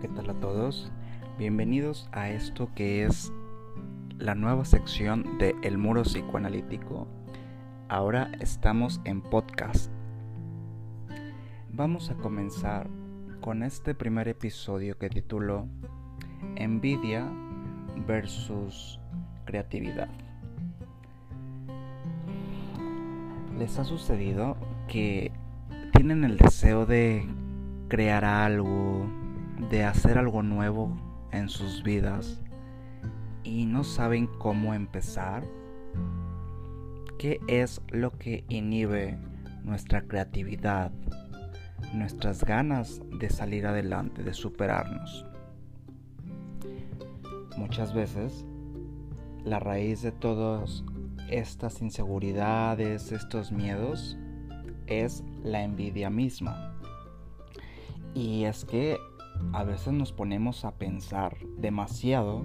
¿qué tal a todos? Bienvenidos a esto que es la nueva sección de El Muro Psicoanalítico. Ahora estamos en podcast. Vamos a comenzar con este primer episodio que titulo Envidia versus creatividad. ¿Les ha sucedido que tienen el deseo de crear algo, de hacer algo nuevo en sus vidas y no saben cómo empezar? ¿Qué es lo que inhibe nuestra creatividad, nuestras ganas de salir adelante, de superarnos? Muchas veces la raíz de todas estas inseguridades, estos miedos, es la envidia misma. Y es que a veces nos ponemos a pensar demasiado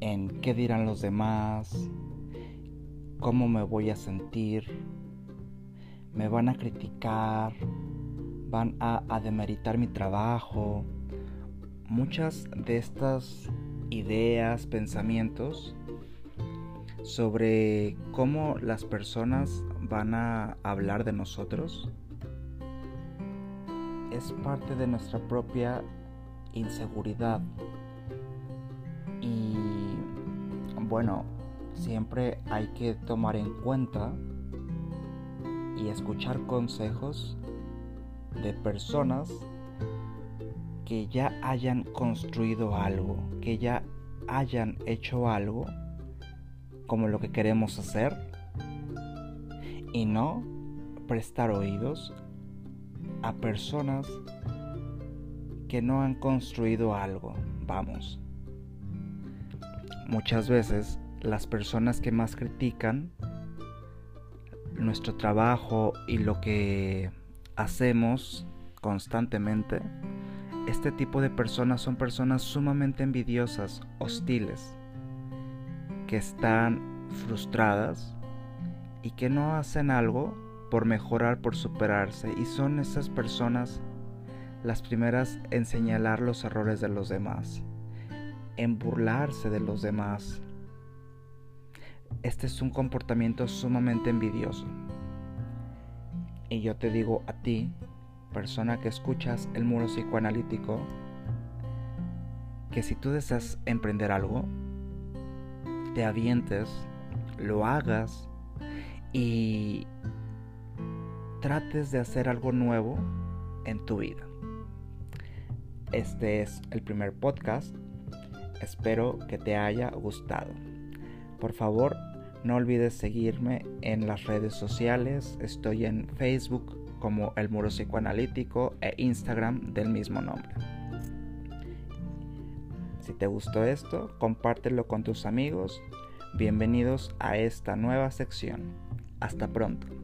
en qué dirán los demás, cómo me voy a sentir, me van a criticar, van a, demeritar mi trabajo. Muchas de estas ideas, pensamientos sobre cómo las personas van a hablar de nosotros es parte de nuestra propia inseguridad. Y bueno, siempre hay que tomar en cuenta y escuchar consejos de personas que ya hayan construido algo, que ya hayan hecho algo como lo que queremos hacer y no prestar oídos a personas que no han construido algo. Vamos. Muchas veces las personas que más critican nuestro trabajo y lo que hacemos constantemente, este tipo de personas son personas sumamente envidiosas, hostiles, que están frustradas y que no hacen algo por mejorar, por superarse. Y son esas personas las primeras en señalar los errores de los demás, en burlarse de los demás. Este es un comportamiento sumamente envidioso. Y yo te digo a ti, persona que escuchas el muro psicoanalítico, que si tú deseas emprender algo, te avientes, lo hagas y trates de hacer algo nuevo en tu vida. Este es el primer podcast. Espero que te haya gustado. Por favor, no olvides seguirme en las redes sociales. Estoy en Facebook como El Muro Psicoanalítico e Instagram del mismo nombre. Si te gustó esto, compártelo con tus amigos. Bienvenidos a esta nueva sección. Hasta pronto.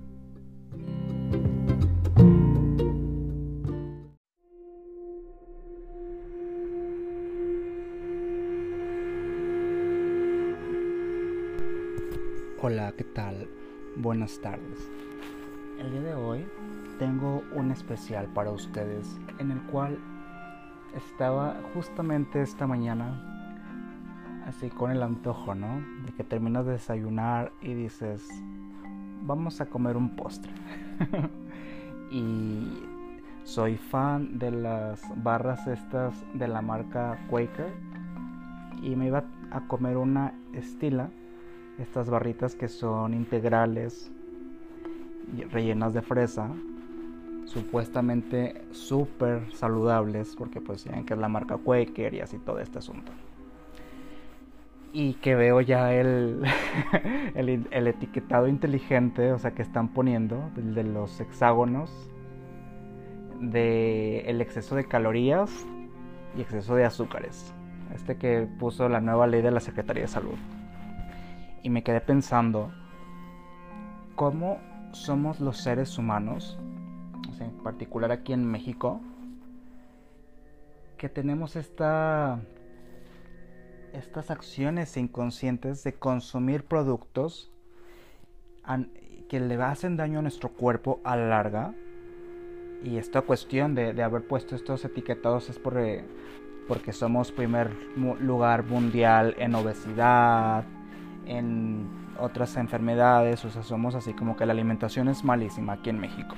Hola, ¿qué tal? Buenas tardes. El día de hoy tengo un especial para ustedes en el cual estaba justamente esta mañana así con el antojo, ¿no? De que terminas de desayunar y dices, vamos a comer un postre. y soy fan de las barras estas de la marca Quaker y me iba a comer una estila estas barritas que son integrales rellenas de fresa supuestamente súper saludables porque pues saben que es la marca Quaker y así todo este asunto y que veo ya el, el, etiquetado inteligente o sea que están poniendo de los hexágonos de el exceso de calorías y exceso de azúcares. Este que puso la nueva ley de la Secretaría de Salud. Y me quedé pensando cómo somos los seres humanos, en particular aquí en México, que tenemos esta, estas acciones inconscientes de consumir productos que le hacen daño a nuestro cuerpo a la larga y esta cuestión de, de haber puesto estos etiquetados es por, porque somos primer lugar mundial en obesidad, en otras enfermedades, o sea, somos así como que la alimentación es malísima aquí en México.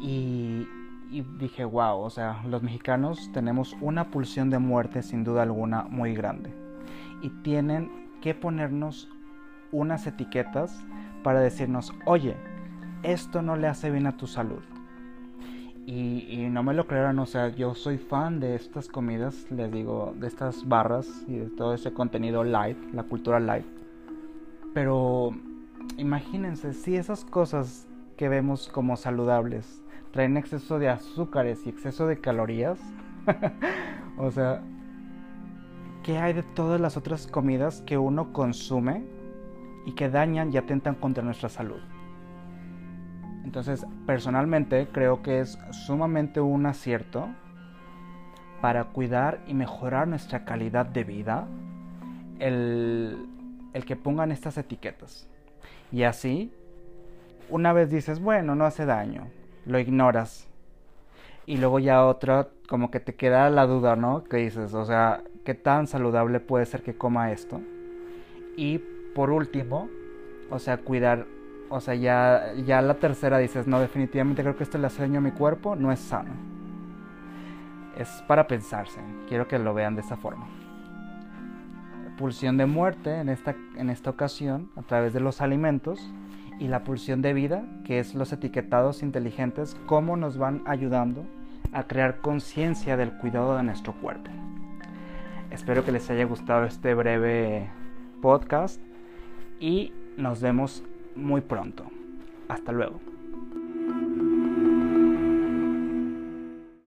Y, y dije, wow, o sea, los mexicanos tenemos una pulsión de muerte sin duda alguna muy grande. Y tienen que ponernos unas etiquetas para decirnos, oye, esto no le hace bien a tu salud. Y, no me lo creerán, o sea, yo soy fan de estas comidas, les digo, de estas barras y de todo ese contenido light, la cultura light. Pero imagínense, si esas cosas que vemos como saludables traen exceso de azúcares y exceso de calorías, o sea, ¿qué hay de todas las otras comidas que uno consume y que dañan y atentan contra nuestra salud? Entonces, personalmente creo que es sumamente un acierto para cuidar y mejorar nuestra calidad de vida el, que pongan estas etiquetas. Y así, una vez dices, bueno, no hace daño, lo ignoras. Y luego ya otra, como que te queda la duda, ¿no? Que dices, o sea, ¿qué tan saludable puede ser que coma esto? Y por último, o sea, cuidar o sea, ya, ya la tercera dices, no, definitivamente creo que esto le hace daño a mi cuerpo, no es sano. Es para pensarse, quiero que lo vean de esa forma. Pulsión de muerte en esta, en esta ocasión a través de los alimentos y la pulsión de vida, que es los etiquetados inteligentes, cómo nos van ayudando a crear conciencia del cuidado de nuestro cuerpo. Espero que les haya gustado este breve podcast y nos vemos muy pronto. Hasta luego.